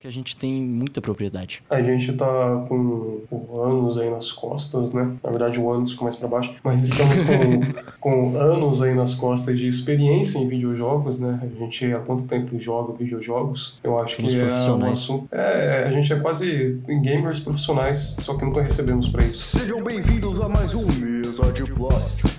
que a gente tem muita propriedade. A gente tá com, com anos aí nas costas, né? Na verdade, o anos ficou mais para baixo, mas estamos com, com anos aí nas costas de experiência em videojogos, né? A gente há quanto tempo joga videojogos? Eu acho Somos que é um assunto. É, a gente é quase gamers profissionais, só que nunca recebemos para isso. Sejam bem-vindos a mais um Mesa de Plástico.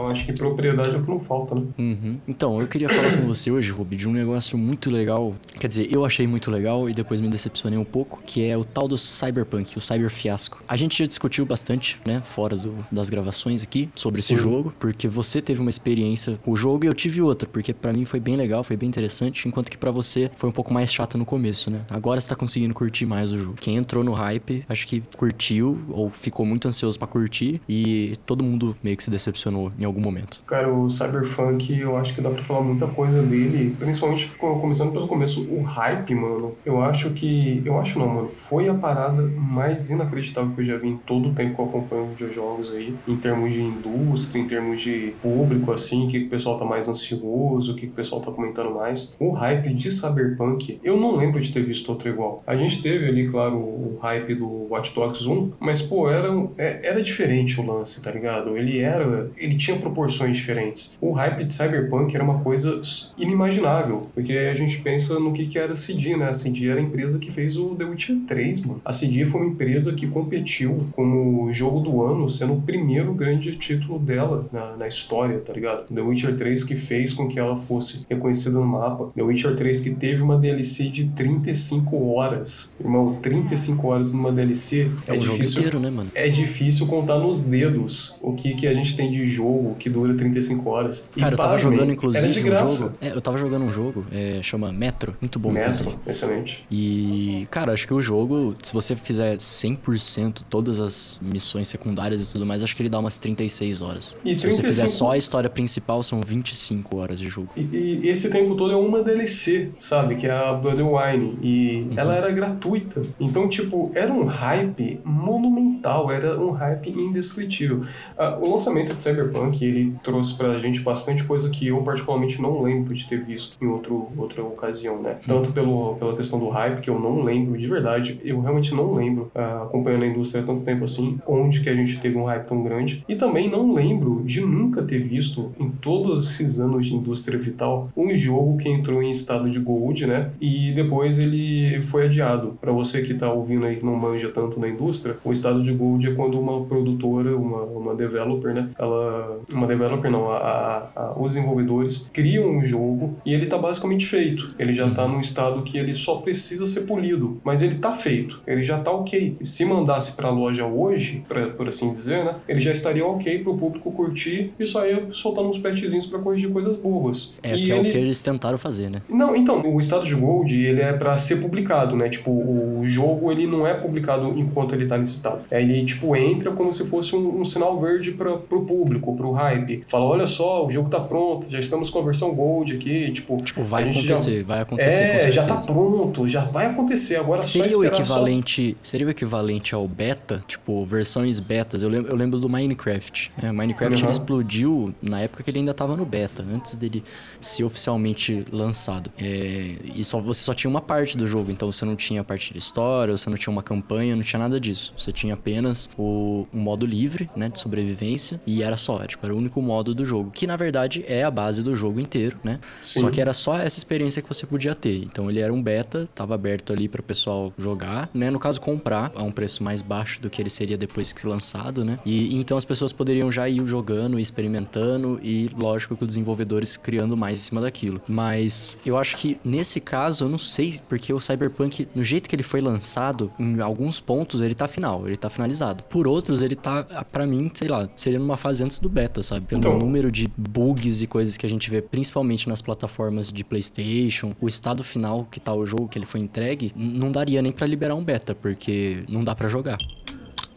Então acho que propriedade é o que não falta, né? Uhum. Então, eu queria falar com você hoje, Rubi, de um negócio muito legal. Quer dizer, eu achei muito legal e depois me decepcionei um pouco, que é o tal do Cyberpunk, o Cyber Fiasco. A gente já discutiu bastante, né, fora do- das gravações aqui, sobre Sim. esse jogo, porque você teve uma experiência com o jogo e eu tive outra, porque pra mim foi bem legal, foi bem interessante, enquanto que pra você foi um pouco mais chato no começo, né? Agora você tá conseguindo curtir mais o jogo. Quem entrou no hype, acho que curtiu ou ficou muito ansioso pra curtir e todo mundo meio que se decepcionou em algum momento. Cara, o Cyberpunk, eu acho que dá pra falar muita coisa dele, principalmente co- começando pelo começo, o hype, mano. Eu acho que. Eu acho não, mano. Foi a parada mais inacreditável que eu já vi em todo o tempo que eu acompanho videojogos aí, em termos de indústria, em termos de público, assim, o que, o pessoal tá mais ansioso, o que, que o pessoal tá comentando mais. O hype de Cyberpunk, eu não lembro de ter visto outro igual. A gente teve ali, claro, o hype do Watch Dogs 1, mas, pô, era, é- era diferente o lance, tá ligado? Ele era. Ele tinha proporções diferentes. O hype de Cyberpunk era uma coisa inimaginável, porque a gente pensa no que, que era a CD, né? A CD era a empresa que fez o The Witcher 3, mano. A CD foi uma empresa que competiu como jogo do ano, sendo o primeiro grande título dela na, na história, tá ligado? The Witcher 3 que fez com que ela fosse reconhecida no mapa. The Witcher 3 que teve uma DLC de 35 horas. Irmão, 35 horas numa DLC É, o jogo difícil inteiro, né, mano? é difícil contar nos dedos o que, que a gente tem de jogo que dura 35 horas. E, Cara, eu tava jogando, inclusive, um jogo. É, eu tava jogando um jogo, é, chama Metro, muito bom, Metro, excelente. E, cara, acho que o jogo, se você fizer 100% todas as missões secundárias e tudo mais, acho que ele dá umas 36 horas. E se você fizer 35 só a história principal, são 25 horas de jogo. E, e esse tempo todo é uma DLC, sabe? Que é a Blood and Wine. E Uhum. ela era gratuita. Então, tipo, era um hype monumental, era um hype indescritível. Ah, o lançamento de Cyberpunk, ele trouxe pra gente bastante coisa que eu particularmente não lembro de ter visto em outro, outra ocasião, né? Tanto pelo, pela questão do hype, que eu não lembro de verdade, eu realmente não lembro, ah, acompanhando a indústria há tanto tempo assim, onde que a gente teve um hype tão grande. E também não lembro de nunca ter visto, em todos esses anos de indústria vital, um jogo que entrou em estado de gold, né? E depois ele foi adiado. Pra você que tá ouvindo aí que não manja tanto na indústria, o estado de gold é quando uma produtora, uma, uma developer, né? Ela. Uma developer não, a, a- a- os desenvolvedores criam um jogo e ele tá basicamente feito. Ele já tá num estado que ele só precisa ser polido, mas ele tá feito, ele já tá ok. E se mandasse pra loja hoje, pra, por assim dizer, né? Ele já estaria ok pro público curtir e só ia soltando uns patchzinhos pra corrigir coisas bobas. É, e que é ele... o que eles tentaram fazer, né? Não, então, o estado de gold, ele é pra ser publicado, né? Tipo, o jogo, ele não é publicado enquanto ele tá nesse estado. É, Ele, tipo, entra como se fosse um, um sinal verde pra, pro público, pro hype. Fala, olha só, o jogo tá pronto, já estamos com a versão gold aqui, tipo... Tipo, vai a gente já- acontecer, vai acontecer. É, já tá pronto, já vai acontecer, agora Seria só o equivalente, seria o equivalente ao beta, tipo, versões betas. Eu lembro, eu lembro do Minecraft. né? Minecraft Uhum. explodiu na época que ele ainda tava no beta, antes dele ser oficialmente lançado. É, e só, você só tinha uma parte do jogo, então você não tinha a parte de história, você não tinha uma campanha, não tinha nada disso. Você tinha apenas o um modo livre, né, de sobrevivência, e era só, tipo, era o único modo do jogo, que na verdade é a base do jogo inteiro, né? Sim. Só que era só essa experiência que você podia ter. Então ele era um beta, tava aberto ali para o pessoal jogar, né? No caso comprar a um preço mais baixo do que ele seria depois que lançado, né? E então as pessoas poderiam já ir jogando, e experimentando e lógico que os desenvolvedores criando mais em cima daquilo. Mas eu acho que nesse caso eu não sei porque o Cyberpunk, no jeito que ele foi lançado, em alguns pontos ele tá final, ele tá finalizado. Por outros ele tá para mim, sei lá, seria numa fase antes do beta, sabe? Pelo Então- número de bugs e coisas que a gente vê principalmente nas plataformas de PlayStation, o estado final que tá o jogo que ele foi entregue, não daria nem pra liberar um beta, porque não dá pra jogar.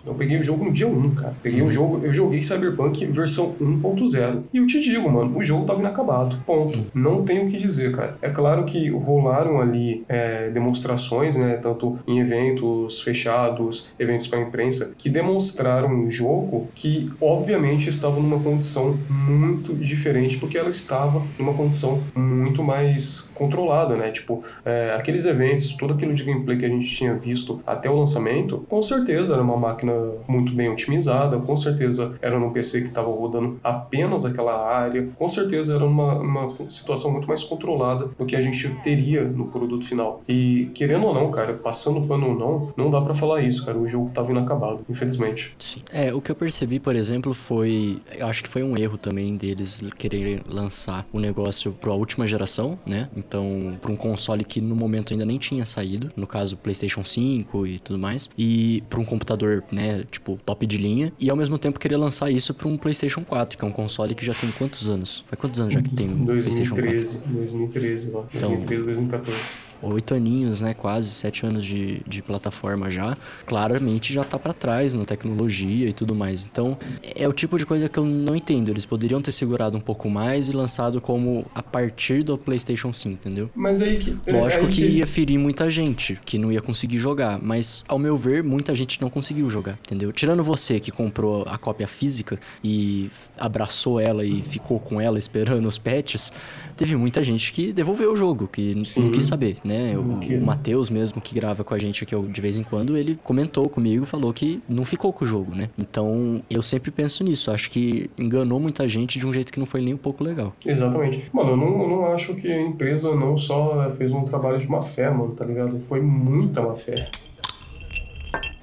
Eu peguei o jogo no dia 1, cara. Peguei o jogo, eu joguei Cyberpunk versão 1.0. E eu te digo, mano, o jogo tava inacabado. Ponto. Não tenho o que dizer, cara. É claro que rolaram ali é, demonstrações, né? Tanto em eventos fechados, eventos para imprensa, que demonstraram um jogo que, obviamente, estava numa condição muito diferente, porque ela estava numa condição muito mais controlada, né? Tipo, é, aqueles eventos, tudo aquilo de gameplay que a gente tinha visto até o lançamento, com certeza era uma máquina muito bem otimizada, com certeza era num PC que estava rodando apenas aquela área, com certeza era uma, uma situação muito mais controlada do que a gente teria no produto final. E querendo ou não, cara, passando pano ou não, não dá para falar isso, cara. O jogo tava inacabado, infelizmente. Sim. É, o que eu percebi, por exemplo, foi. Eu acho que foi um erro também deles quererem lançar o negócio para a última geração, né? Então, para um console que no momento ainda nem tinha saído, no caso PlayStation 5 e tudo mais, e para um computador, né, tipo top de linha, e ao mesmo tempo querer lançar isso para um PlayStation 4, que é um console que já tem quantos anos? Faz quantos anos já que tem o 2013, PlayStation 4? 2013, lá. 2013, 2014 oito aninhos, né? Quase sete anos de, de plataforma já. Claramente já tá para trás na tecnologia e tudo mais. Então, é o tipo de coisa que eu não entendo. Eles poderiam ter segurado um pouco mais e lançado como a partir do PlayStation 5, entendeu? Mas aí que. Lógico aí que iria ferir muita gente, que não ia conseguir jogar. Mas, ao meu ver, muita gente não conseguiu jogar, entendeu? Tirando você que comprou a cópia física e abraçou ela e ficou com ela esperando os patches, teve muita gente que devolveu o jogo, que Sim. não quis saber, né? O, o Matheus mesmo, que grava com a gente aqui de vez em quando, ele comentou comigo, falou que não ficou com o jogo, né? Então, eu sempre penso nisso. Acho que enganou muita gente de um jeito que não foi nem um pouco legal. Exatamente. Mano, eu não, eu não acho que a empresa não só fez um trabalho de má fé, mano, tá ligado? Foi muita má fé.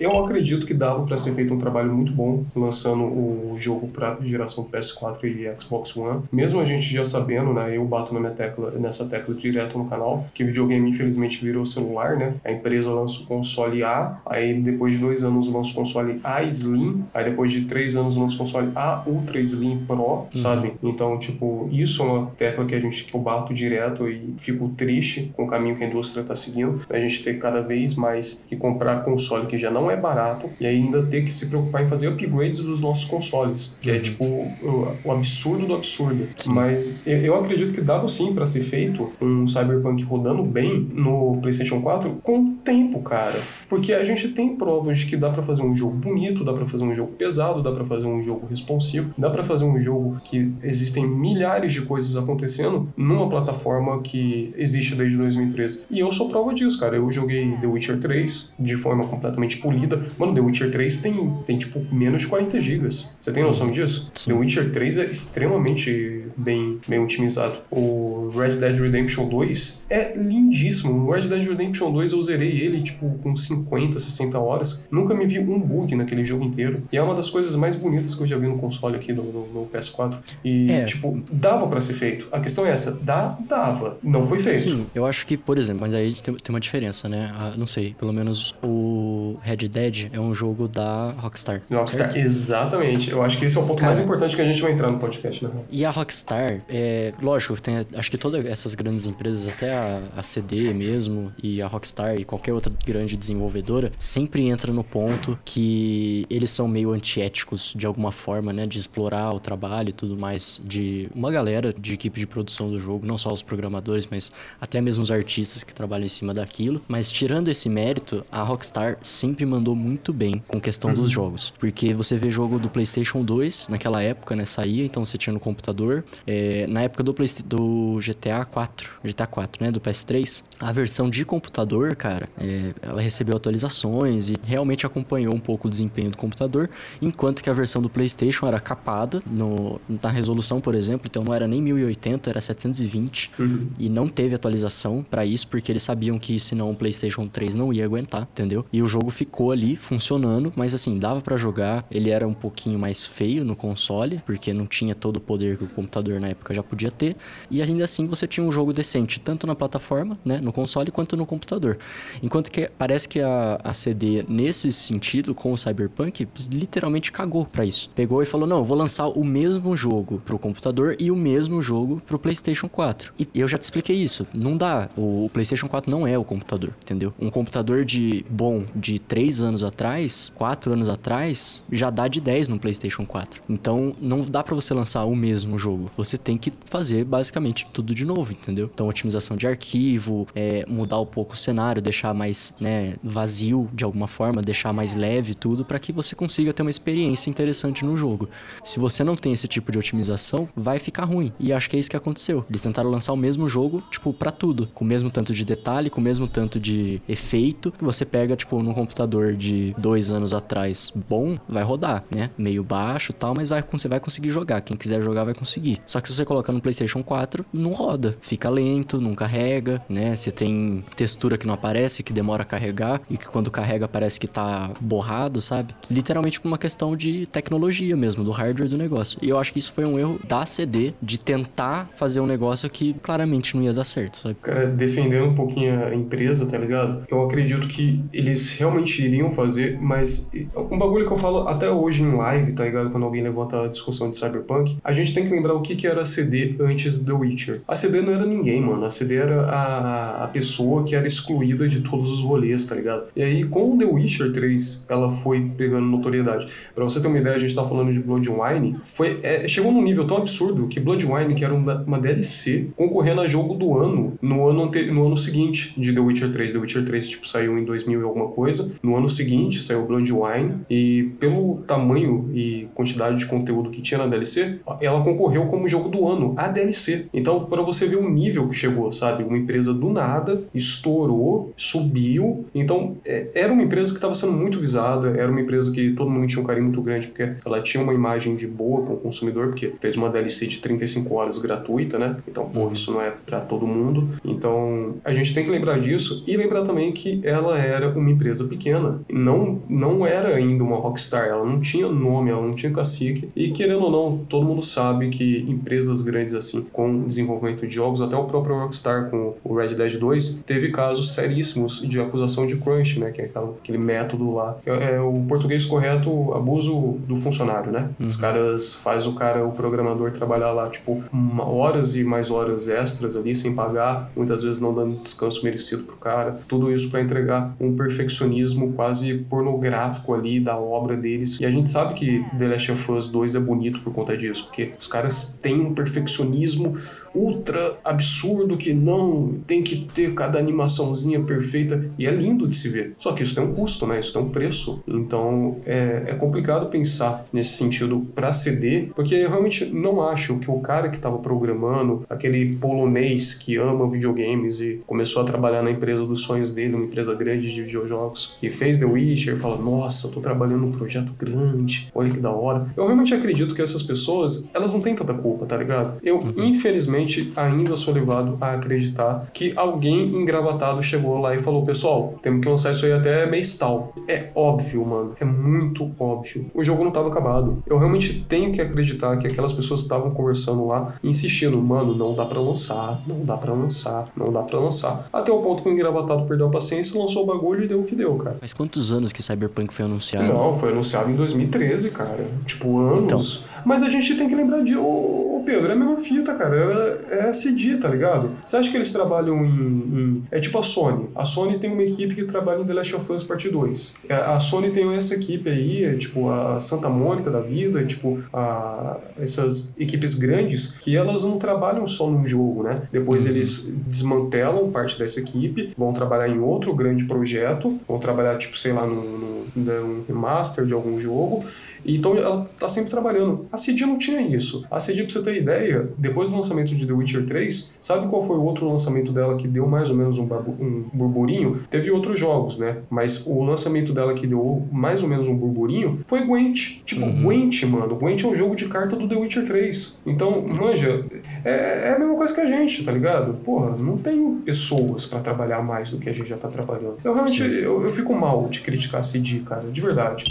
Eu acredito que dava para ser feito um trabalho muito bom lançando o jogo para geração PS4 e Xbox One. Mesmo a gente já sabendo, né, eu bato na minha tecla, nessa tecla direto no canal, que videogame infelizmente virou celular, né? A empresa lança o console A, aí depois de dois anos lança o console A Slim, aí depois de três anos lança o console A Ultra Slim Pro, uhum. sabe? Então, tipo, isso é uma tecla que a gente que eu bato direto e fico triste com o caminho que a indústria está seguindo. A gente tem cada vez mais que comprar console que já não é barato e ainda ter que se preocupar em fazer upgrades dos nossos consoles, que é, uhum. é tipo o, o, absurdo do absurdo. Sim. Mas eu, eu, acredito que dava sim para ser feito um Cyberpunk rodando bem no PlayStation 4 com tempo, cara. Porque a gente tem provas de que dá para fazer um jogo bonito, dá para fazer um jogo pesado, dá para fazer um jogo responsivo, dá para fazer um jogo que existem milhares de coisas acontecendo numa plataforma que existe desde 2013. E eu sou prova disso, cara. Eu joguei The Witcher 3 de forma completamente polida polida. Mano, The Witcher 3 tem, tem tipo, menos de 40 gigas. Você tem noção disso? Sim. The Witcher 3 é extremamente bem, bem otimizado. O Red Dead Redemption 2 é lindíssimo. O Red Dead Redemption 2 eu zerei ele, tipo, com 50, 60 horas. Nunca me vi um bug naquele jogo inteiro. E é uma das coisas mais bonitas que eu já vi no console aqui, no, no, no PS4. E, é. tipo, dava para ser feito. A questão é essa, dá, dava. Não foi feito. Sim, eu acho que, por exemplo, mas aí tem, tem uma diferença, né? Ah, não sei, pelo menos o Red Dead é um jogo da Rockstar. Rockstar, certo? exatamente. Eu acho que esse é o ponto Cara, mais importante que a gente vai entrar no podcast, né? E a Rockstar, é, lógico, tem, acho que todas essas grandes empresas, até a, a, CD mesmo, e a Rockstar e qualquer outra grande desenvolvedora, sempre entra no ponto que eles são meio antiéticos de alguma forma, né? De explorar o trabalho e tudo mais de uma galera de equipe de produção do jogo, não só os programadores, mas até mesmo os artistas que trabalham em cima daquilo. Mas tirando esse mérito, a Rockstar sempre mandou muito bem com questão uhum. dos jogos. Porque você vê jogo do PlayStation 2, naquela época, né? Saía, então você tinha no computador. É, na época do, Play, do GTA 4, GTA 4, né? Do PS3, a versão de computador, cara, é, ela recebeu atualizações e realmente acompanhou um pouco o desempenho do computador, enquanto que a versão do PlayStation era capada no, na resolução, por exemplo, então não era nem 1080, era 720 uhum. e não teve atualização para isso porque eles sabiam que senão o PlayStation 3 não ia aguentar, entendeu? E o jogo ficou ali funcionando, mas assim, dava para jogar. Ele era um pouquinho mais feio no console, porque não tinha todo o poder que o computador na época já podia ter, e ainda assim você tinha um jogo decente tanto na plataforma, né, no no console quanto no computador. Enquanto que parece que a, a CD, nesse sentido, com o Cyberpunk, literalmente cagou para isso. Pegou e falou: não, vou lançar o mesmo jogo pro computador e o mesmo jogo pro PlayStation 4. E eu já te expliquei isso. Não dá. O, o PlayStation 4 não é o computador, entendeu? Um computador de bom de 3 anos atrás, 4 anos atrás, já dá de 10 no PlayStation 4. Então não dá para você lançar o mesmo jogo. Você tem que fazer basicamente tudo de novo, entendeu? Então otimização de arquivo, é, mudar um pouco o cenário, deixar mais né, vazio de alguma forma, deixar mais leve tudo para que você consiga ter uma experiência interessante no jogo. Se você não tem esse tipo de otimização, vai ficar ruim. E acho que é isso que aconteceu. Eles tentaram lançar o mesmo jogo, tipo, para tudo, com o mesmo tanto de detalhe, com o mesmo tanto de efeito que você pega, tipo, num computador de dois anos atrás bom, vai rodar, né? Meio baixo tal, mas vai, você vai conseguir jogar. Quem quiser jogar vai conseguir. Só que se você colocar no PlayStation 4, não roda. Fica lento, não carrega, né? Você tem textura que não aparece, que demora a carregar e que quando carrega parece que tá borrado, sabe? Literalmente uma questão de tecnologia mesmo, do hardware do negócio. E eu acho que isso foi um erro da CD de tentar fazer um negócio que claramente não ia dar certo, sabe? Cara, defendendo um pouquinho a empresa, tá ligado? Eu acredito que eles realmente iriam fazer, mas um bagulho que eu falo até hoje em live, tá ligado? Quando alguém levanta a discussão de Cyberpunk, a gente tem que lembrar o que, que era a CD antes do Witcher. A CD não era ninguém, mano. A CD era a, a pessoa que era excluída de todos os rolês, tá ligado? E aí, com o The Witcher 3, ela foi pegando notoriedade. Pra você ter uma ideia, a gente tá falando de Bloodwine, foi, é, chegou num nível tão absurdo que Bloodwine, que era uma, uma DLC, concorrendo a jogo do ano no ano, no ano seguinte de The Witcher 3. The Witcher 3, tipo, saiu em 2000 e alguma coisa. No ano seguinte, saiu Bloodwine, e pelo tamanho e quantidade de conteúdo que tinha na DLC, ela concorreu como jogo do ano, a DLC. Então, para você ver o nível que chegou, sabe? Uma empresa do nada estourou, subiu. Então, é, era uma empresa que estava sendo muito visada, era uma empresa que todo mundo tinha um carinho muito grande, porque ela tinha uma imagem de boa com o consumidor, porque fez uma DLC de 35 horas gratuita, né? Então, pô, uhum. isso não é para todo mundo. Então, a gente tem que lembrar disso e lembrar também que ela era uma empresa pequena. Não, não era ainda uma Rockstar, ela não tinha nome, ela não tinha cacique. E querendo ou não, todo mundo sabe que empresas grandes assim, com desenvolvimento de jogos, até o próprio Rockstar com o Red Dead 2, teve casos seríssimos de acusação de crunch, né? Que é aquele método lá. É, é o português correto, abuso do funcionário, né? Uhum. Os caras faz o cara, o programador, trabalhar lá, tipo, horas e mais horas extras ali, sem pagar, muitas vezes não dando descanso merecido pro cara. Tudo isso para entregar um perfeccionismo quase pornográfico ali da obra deles. E a gente sabe que The Last of Us 2 é bonito por conta disso, porque os caras têm um perfeccionismo ultra absurdo que não tem que ter cada animaçãozinha perfeita e é lindo de se ver. Só que isso tem um custo, né? Isso tem um preço. Então é, é complicado pensar nesse sentido para CD, porque eu realmente não acho que o cara que estava programando, aquele polonês que ama videogames e começou a trabalhar na empresa dos sonhos dele, uma empresa grande de videojogos, que fez The Witcher, fala: Nossa, tô trabalhando num projeto grande, olha que da hora. Eu realmente acredito que essas pessoas, elas não têm tanta culpa, tá ligado? Eu, uhum. infelizmente, ainda sou levado a acreditar que alguém engravatado chegou lá e falou: pessoal, temos que lançar isso aí até mês tal. É óbvio, mano. É muito óbvio. O jogo não estava acabado. Eu realmente tenho que acreditar que aquelas pessoas estavam conversando lá, insistindo: mano, não dá para lançar, não dá para lançar, não dá para lançar. Até o ponto que o engravatado perdeu a paciência, lançou o bagulho e deu o que deu, cara. Mas quantos anos que Cyberpunk foi anunciado? Não, foi anunciado em 2013, cara. Tipo, anos. Então... Mas a gente tem que lembrar de. Ô, Pedro, é a mesma fita, cara. É, é a CD, tá ligado? Você acha que eles trabalham em, em, É tipo a Sony. A Sony tem uma equipe que trabalha em The Last of Us Part 2. É, a Sony tem essa equipe aí, é tipo a Santa Mônica da vida, é tipo a, essas equipes grandes, que elas não trabalham só num jogo, né? Depois uhum. eles desmantelam parte dessa equipe, vão trabalhar em outro grande projeto, vão trabalhar, tipo, sei lá, num, num, num remaster de algum jogo então ela tá sempre trabalhando. A CD não tinha isso. A CD, pra você ter ideia, depois do lançamento de The Witcher 3, sabe qual foi o outro lançamento dela que deu mais ou menos um, um burburinho? Teve outros jogos, né? Mas o lançamento dela que deu mais ou menos um burburinho foi Gwent. Tipo, uhum. Gwent, mano. Gwent é um jogo de carta do The Witcher 3. Então, manja, é, é a mesma coisa que a gente, tá ligado? Porra, não tem pessoas para trabalhar mais do que a gente já tá trabalhando. Eu realmente, eu, eu fico mal de criticar a CD, cara, de verdade.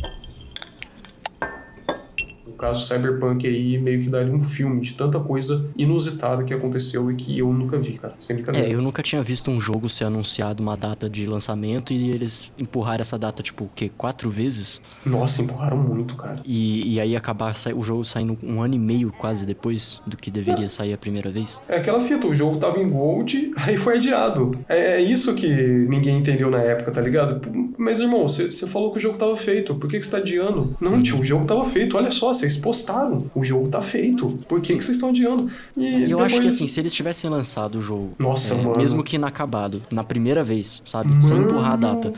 Caso Cyberpunk aí meio que daria um filme de tanta coisa inusitada que aconteceu e que eu nunca vi, cara. Sem brincadeira. É, eu nunca tinha visto um jogo ser anunciado uma data de lançamento e eles empurraram essa data, tipo, o quê? Quatro vezes? Nossa, empurraram muito, cara. E, e aí acabar o jogo saindo um ano e meio quase depois do que deveria sair a primeira vez? É aquela fita, o jogo tava em Gold, aí foi adiado. É, é isso que ninguém entendeu na época, tá ligado? Mas, irmão, você você falou que o jogo tava feito, por que que você tá adiando? Não, tio, o jogo tava feito, olha só, vocês postaram, o jogo tá feito, por que que vocês estão adiando? E, E eu acho que depois- assim, se eles tivessem lançado o jogo, Nossa, é, mano. mesmo que inacabado, na primeira vez, sabe? Sem empurrar a data.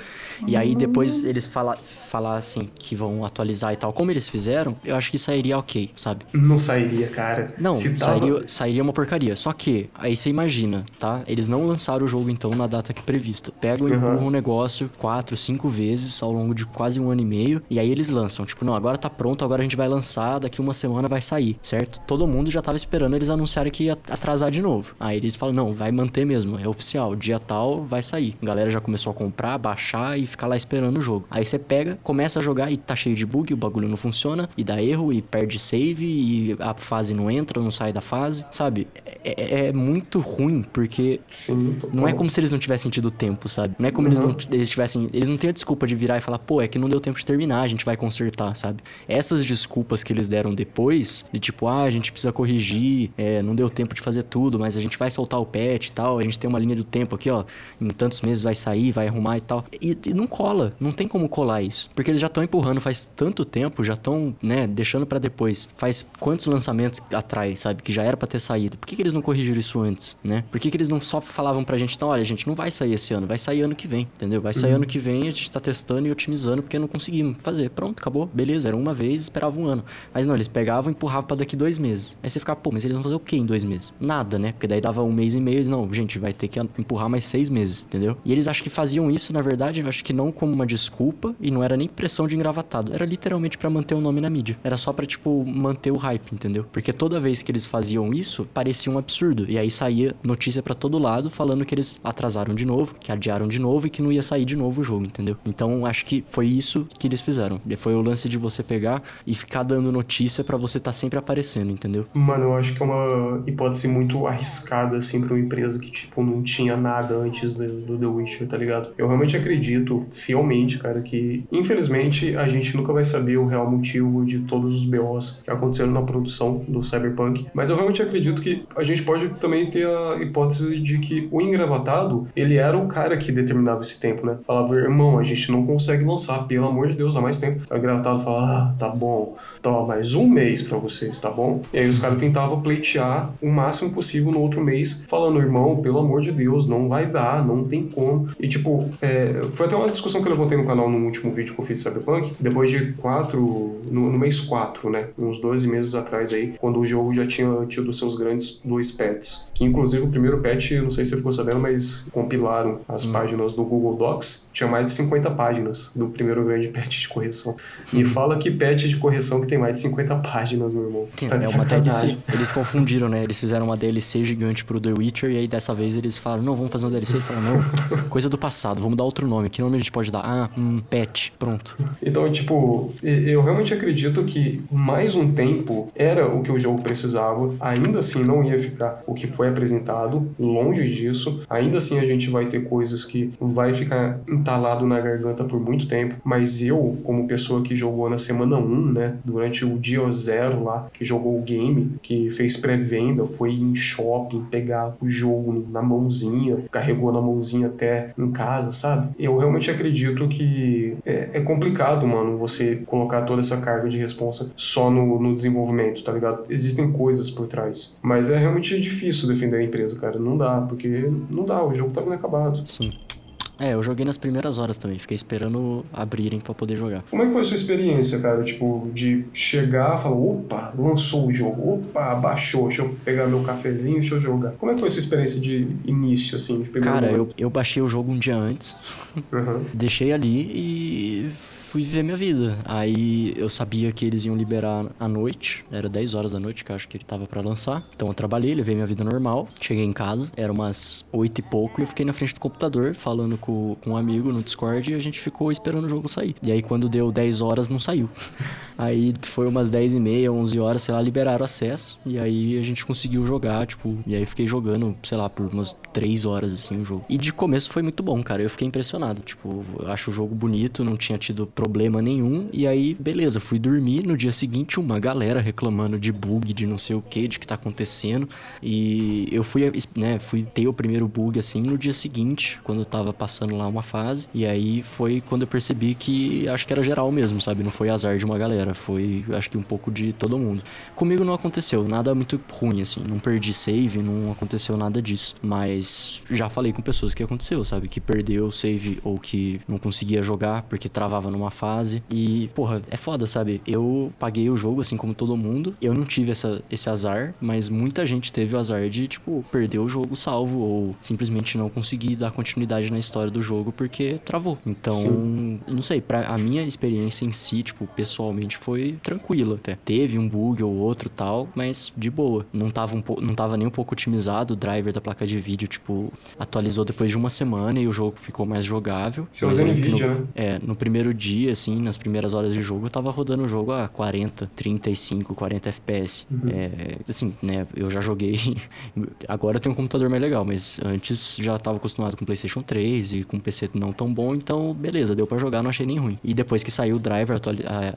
E aí depois eles fala, falar assim que vão atualizar e tal, como eles fizeram, eu acho que sairia ok, sabe? Não sairia, cara. Não, Se tava- sairia, sairia uma porcaria. Só que, aí você imagina, tá? Eles não lançaram o jogo então na data que prevista. Pegam e Uhum. empurram o negócio quatro, cinco vezes ao longo de quase um ano e meio. E aí eles lançam. Tipo, não, agora tá pronto, agora a gente vai lançar, daqui uma semana vai sair, certo? Todo mundo já tava esperando eles anunciarem que ia atrasar de novo. Aí eles falam, não, vai manter mesmo, é oficial, dia tal vai sair. A galera já começou a comprar, baixar e ficar lá esperando o jogo. Aí você pega, começa a jogar e tá cheio de bug, o bagulho não funciona, e dá erro, e perde save, e a fase não entra, não sai da fase, sabe? É, é muito ruim, porque Sim, não é como se eles não tivessem tido tempo, sabe? Não é como eles, Uhum. não, eles tivessem. Eles não têm a desculpa de virar e falar, pô, é que não deu tempo de terminar, a gente vai consertar, sabe? Essas desculpas que eles deram depois, de tipo, ah, a gente precisa corrigir, é, não deu tempo de fazer tudo, mas a gente vai soltar o patch e tal, a gente tem uma linha do tempo aqui, ó, em tantos meses vai sair, vai arrumar e tal. E, e não cola, não tem como colar isso. Porque eles já estão empurrando faz tanto tempo, já estão, né, deixando pra depois. Faz quantos lançamentos atrás, sabe? Que já era pra ter saído. Por que, que eles não corrigiram isso antes, né? Por que, que eles não só falavam pra gente, então, olha, gente, não vai sair esse ano, vai sair ano que vem, entendeu? Vai sair ano que vem, a gente tá testando e otimizando porque não conseguimos fazer. Pronto, acabou, beleza, era uma vez, esperava um ano. Mas não, eles pegavam e empurravam pra daqui dois meses. Aí você ficava, pô, mas eles vão fazer o quê em dois meses? Nada, né? Porque daí dava um mês e meio, não, gente, vai ter que empurrar mais seis meses, entendeu? E eles acho que faziam isso, na verdade, acho que não como uma desculpa e não era nem pressão de engravatado. Era literalmente pra manter o nome na mídia. Era só pra, tipo, manter o hype, entendeu? Porque toda vez que eles faziam isso, parecia um absurdo. E aí saía notícia pra todo lado falando que eles atrasaram de novo, que adiaram de novo e que não ia sair de novo o jogo, entendeu? Então acho que foi isso que eles fizeram. Foi o lance de você pegar e ficar dando notícia pra você tá sempre aparecendo, entendeu? Mano, eu acho que é uma hipótese muito arriscada, assim, pra uma empresa que, tipo, não tinha nada antes do, do The Witcher, tá ligado? Eu realmente acredito, fielmente, cara, que, infelizmente, a gente nunca vai saber o real motivo de todos os BOs que aconteceram na produção do Cyberpunk, mas eu realmente acredito que a gente pode também ter a hipótese de que o engravatado, ele era o cara que determinava esse tempo, né? Falava, irmão, a gente não consegue lançar, pelo amor de Deus, há mais tempo. O engravatado fala, ah, tá bom, mais um mês pra vocês, tá bom? E aí os caras tentavam pleitear o máximo possível no outro mês, falando, irmão, pelo amor de Deus, não vai dar, não tem como. E tipo, é, foi até uma discussão que eu levantei no canal no último vídeo que eu fiz de Cyberpunk, depois de quatro, no, no mês 4, né? Uns 12 meses atrás aí, quando o jogo já tinha tido seus grandes dois patches. Que inclusive o primeiro patch, não sei se você ficou sabendo, mas compilaram as páginas do Google Docs. Tinha mais de 50 páginas do primeiro grande patch de correção. Me fala que patch de correção que tem mais de 50 páginas, meu irmão. Você tá é uma sacanagem. DLC. Eles confundiram, né? Eles fizeram uma DLC gigante pro The Witcher e aí dessa vez eles falaram, não, vamos fazer uma DLC. E falaram, não, coisa do passado, vamos dar outro nome. Que nome a gente pode dar? Ah, um patch. Pronto. Então, tipo, eu realmente acredito que mais um tempo era o que o jogo precisava. Ainda assim, não ia ficar o que foi apresentado, longe disso. Ainda assim, a gente vai ter coisas que vai ficar entalado na garganta por muito tempo. Mas eu, como pessoa que jogou na semana 1, né, durante o dia zero lá, que jogou o game, que fez pré-venda, foi em shopping pegar o jogo na mãozinha, carregou na mãozinha até em casa, sabe? Eu realmente acredito que é, é complicado, mano, você colocar toda essa carga de responsa só no, no desenvolvimento, tá ligado? Existem coisas por trás. Mas é realmente difícil defender a empresa, cara. Não dá, porque não dá, o jogo tava inacabado. Sim. É, eu joguei nas primeiras horas também. Fiquei esperando abrirem pra poder jogar. Como é que foi a sua experiência, cara? Tipo, de chegar falar, opa, lançou o jogo, opa, baixou, deixa eu pegar meu cafezinho, deixa eu jogar. Como é que foi a sua experiência de início, assim, de primeiro Cara, momento? eu, eu baixei o jogo um dia antes, Uhum. deixei ali e fui viver minha vida. Aí eu sabia que eles iam liberar à noite, era 10 horas da noite que eu acho que ele tava para lançar. Então eu trabalhei, levei minha vida normal, cheguei em casa, era umas 8 e pouco e eu fiquei na frente do computador falando com, com um amigo no Discord e a gente ficou esperando o jogo sair. E aí quando deu 10 horas não saiu. Aí foi umas 10 e meia, 11 horas, sei lá, liberaram acesso e aí a gente conseguiu jogar, tipo, e aí fiquei jogando, sei lá, por umas 3 horas assim o jogo. E de começo foi muito bom, cara. Eu fiquei impressionado, tipo, eu acho o jogo bonito, não tinha tido problema nenhum. E aí, beleza, fui dormir. No dia seguinte, uma galera reclamando de bug, de não sei o que, de que tá acontecendo. E eu fui, né, fui ter o primeiro bug assim no dia seguinte, quando eu tava passando lá uma fase. E aí foi quando eu percebi que acho que era geral mesmo, sabe? Não foi azar de uma galera, foi acho que um pouco de todo mundo. Comigo não aconteceu nada muito ruim, assim. Não perdi save, não aconteceu nada disso. Mas já falei com pessoas que aconteceu, sabe? Que perdeu o save ou que não conseguia jogar porque travava numa fase. E, porra, é foda, sabe? Eu paguei o jogo assim como todo mundo. Eu não tive essa, esse azar, mas muita gente teve o azar de, tipo, perder o jogo salvo ou simplesmente não conseguir dar continuidade na história do jogo porque travou. Então, Sim. não sei, pra a minha experiência em si, tipo, pessoalmente foi tranquila até. Teve um bug ou outro tal, mas de boa. Não tava, um não tava nem um pouco otimizado o driver da placa de vídeo, tipo, atualizou depois de uma semana e o jogo ficou mais jogável. Você usa NVIDIA, no, né? É, no primeiro dia, assim, nas primeiras horas de jogo, eu tava rodando o jogo a 40, 35, 40 FPS. Uhum. É, assim, né, eu já joguei... Agora eu tenho um computador mais legal, mas antes já tava acostumado com PlayStation 3 e com PC não tão bom, então beleza, deu para jogar, não achei nem ruim. E depois que saiu o driver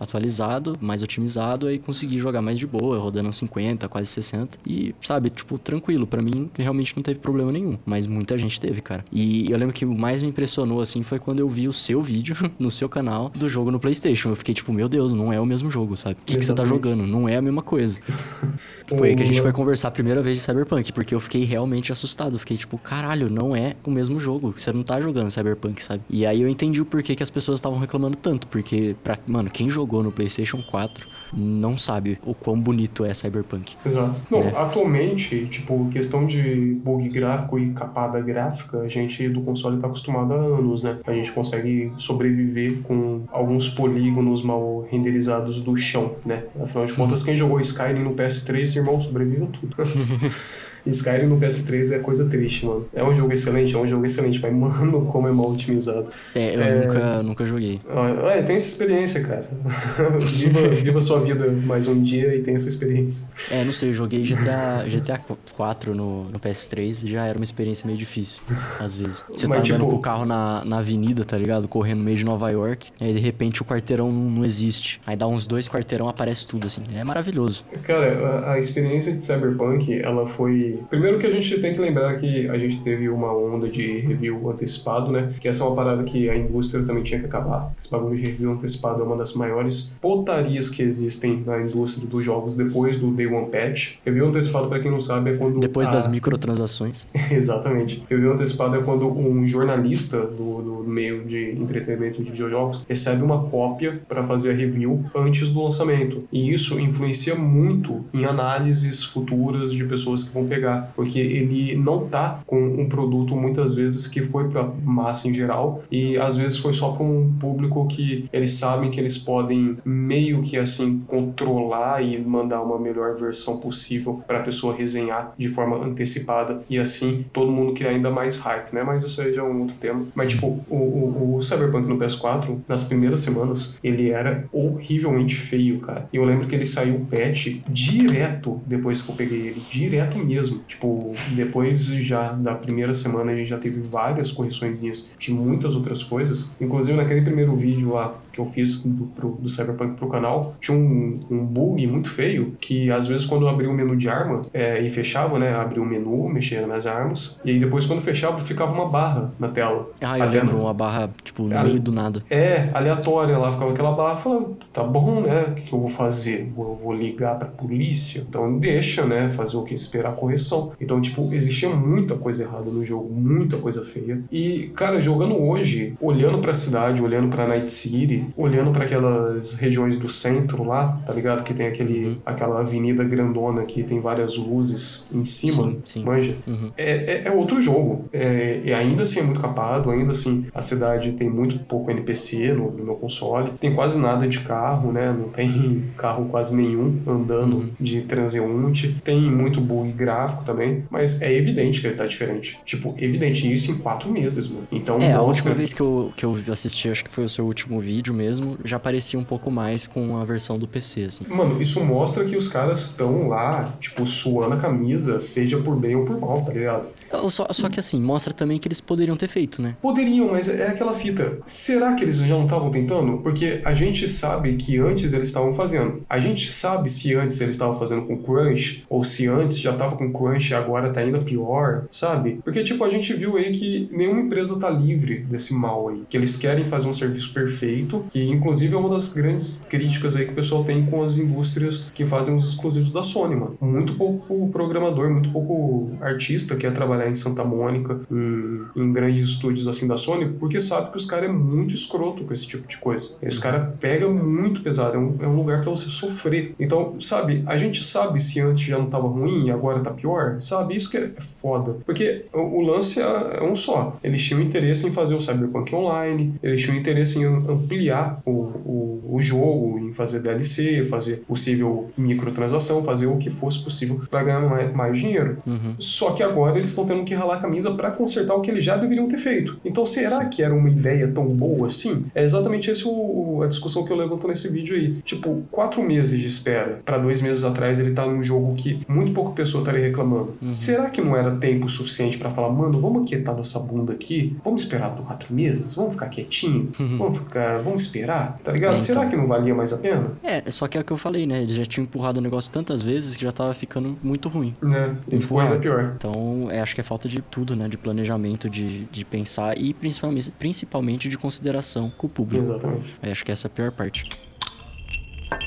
atualizado, mais otimizado, aí consegui jogar mais de boa, rodando uns 50, quase 60. E, sabe, tipo, tranquilo. para mim, realmente não teve problema nenhum. Mas muita gente teve, cara. E eu lembro que o mais me impressionou, assim, foi quando eu vi o seu vídeo no seu canal do jogo no PlayStation. Eu fiquei tipo, meu Deus, não é o mesmo jogo, sabe? O que, que você tá jogando? Não é a mesma coisa. foi aí que a gente foi conversar a primeira vez de Cyberpunk, porque eu fiquei realmente assustado. Eu fiquei tipo, caralho, não é o mesmo jogo. Você não tá jogando Cyberpunk, sabe? E aí eu entendi o porquê que as pessoas estavam reclamando tanto. Porque, pra, mano, quem jogou no PlayStation 4 não sabe o quão bonito é Cyberpunk. Exato. Não, né? atualmente, tipo, questão de bug gráfico e capada gráfica, a gente do console tá acostumado há anos, né? A gente consegue sobreviver com alguns polígonos mal renderizados do chão, né? Afinal de contas, quem jogou Skyrim no PS3, irmão, sobrevive a tudo. Skyrim no PS3 é coisa triste, mano. É um jogo excelente, é um jogo excelente, mas, mano, como é mal otimizado. É, eu é... Nunca, nunca joguei. Ah, é, tem essa experiência, cara. viva, viva sua vida mais um dia e tenha essa experiência. É, não sei, eu joguei GTA, GTA 4 no, no PS3 já era uma experiência meio difícil, às vezes. Você mas, tá andando tipo... com o carro na, na avenida, tá ligado? Correndo no meio de Nova York, aí de repente o quarteirão não, não existe. Aí dá uns dois quarteirão, aparece tudo, assim. É maravilhoso. Cara, a, a experiência de Cyberpunk, ela foi Primeiro que a gente tem que lembrar que a gente teve uma onda de review antecipado, né? Que essa é uma parada que a indústria também tinha que acabar. Esse bagulho de review antecipado é uma das maiores potarias que existem na indústria dos jogos depois do Day One Patch. Review antecipado, para quem não sabe, é quando. Depois a... das microtransações. Exatamente. Review antecipado é quando um jornalista do, do meio de entretenimento de videojogos recebe uma cópia para fazer a review antes do lançamento. E isso influencia muito em análises futuras de pessoas que vão pegar pegar, porque ele não tá com um produto muitas vezes que foi para massa em geral e às vezes foi só para um público que eles sabem que eles podem meio que assim controlar e mandar uma melhor versão possível para a pessoa resenhar de forma antecipada e assim todo mundo criar ainda mais hype, né? Mas isso aí já é um outro tema. Mas tipo, o, o, o Cyberpunk no PS4, nas primeiras semanas, ele era horrivelmente feio, cara. E eu lembro que ele saiu patch direto depois que eu peguei ele, direto mesmo mesmo. Tipo, depois já da primeira semana a gente já teve várias correções de muitas outras coisas. Inclusive naquele primeiro vídeo lá que eu fiz do, pro, do Cyberpunk pro canal, tinha um, um, bug muito feio que às vezes quando eu abria o menu de arma é, e fechava, né? Abria o menu, mexia nas armas, e aí depois quando fechava ficava uma barra na tela. Ah, eu lembro, uma barra, tipo, no meio do nada. É, aleatória lá, ficava aquela barra falando, tá bom, né? O que, eu vou fazer? Vou, vou ligar pra polícia? Então deixa, né? Fazer o que? Esperar a correção impressão. Então, tipo, existia muita coisa errada no jogo, muita coisa feia. E, cara, jogando hoje, olhando pra cidade, olhando pra Night City, olhando para aquelas regiões do centro lá, tá ligado? Que tem aquele, uhum. aquela avenida grandona que tem várias luzes em cima, sim, sim. manja? Uhum. É, é, é, outro jogo. É, e ainda assim é muito capado, ainda assim a cidade tem muito pouco NPC no, no meu console, tem quase nada de carro, né? Não tem carro quase nenhum andando uhum. de transeunte, tem muito bug gráfico também, mas é evidente que ele tá diferente. Tipo, evidente isso em quatro meses, mano. Então, é, mostra... a última vez que eu, que eu assisti, acho que foi o seu último vídeo mesmo, já parecia um pouco mais com a versão do PC, assim. Mano, isso mostra que os caras estão lá, tipo, suando a camisa, seja por bem ou por mal, tá ligado? Só, só que assim, mostra também que eles poderiam ter feito, né? Poderiam, mas é aquela fita. Será que eles já não estavam tentando? Porque a gente sabe que antes eles estavam fazendo. A gente sabe se antes eles estavam fazendo com crunch, ou se antes já tava com crunch agora tá ainda pior, sabe? Porque, tipo, a gente viu aí que nenhuma empresa tá livre desse mal aí. Que eles querem fazer um serviço perfeito, que inclusive é uma das grandes críticas aí que o pessoal tem com as indústrias que fazem os exclusivos da Sony, mano. Muito pouco programador, muito pouco artista quer trabalhar em Santa Mônica, em, em grandes estúdios assim da Sony, porque sabe que os caras é muito escroto com esse tipo de coisa. Esse cara pega muito pesado, é um, é um lugar para você sofrer. Então, sabe, a gente sabe se antes já não tava ruim e agora tá pior, sabe? Isso que é foda. Porque o, o lance é, é um só. Eles tinham interesse em fazer o Cyberpunk Online, eles tinham interesse em ampliar o, o, o jogo, em fazer DLC, fazer possível microtransação, fazer o que fosse possível para ganhar mais, mais dinheiro. Uhum. Só que agora eles estão tendo que ralar a camisa para consertar o que eles já deveriam ter feito. Então, será que era uma ideia tão boa assim? É exatamente essa a discussão que eu levanto nesse vídeo aí. Tipo, quatro meses de espera para dois meses atrás ele tá num jogo que muito pouca pessoa estaria reclamando. Uhum. Será que não era tempo suficiente para falar, mano, vamos aquietar nossa bunda aqui? Vamos esperar quatro meses? Vamos ficar quietinho? Uhum. Vamos ficar, vamos esperar? Tá ligado? É, então. Será que não valia mais a pena? É, só que é o que eu falei, né? Eles já tinham empurrado o negócio tantas vezes que já tava ficando muito ruim. Né? E ficou ainda pior. Então, é, acho que é falta de tudo, né? De planejamento, de, de pensar e principalmente, principalmente de consideração com o público. Exatamente. É, acho que essa é a pior parte.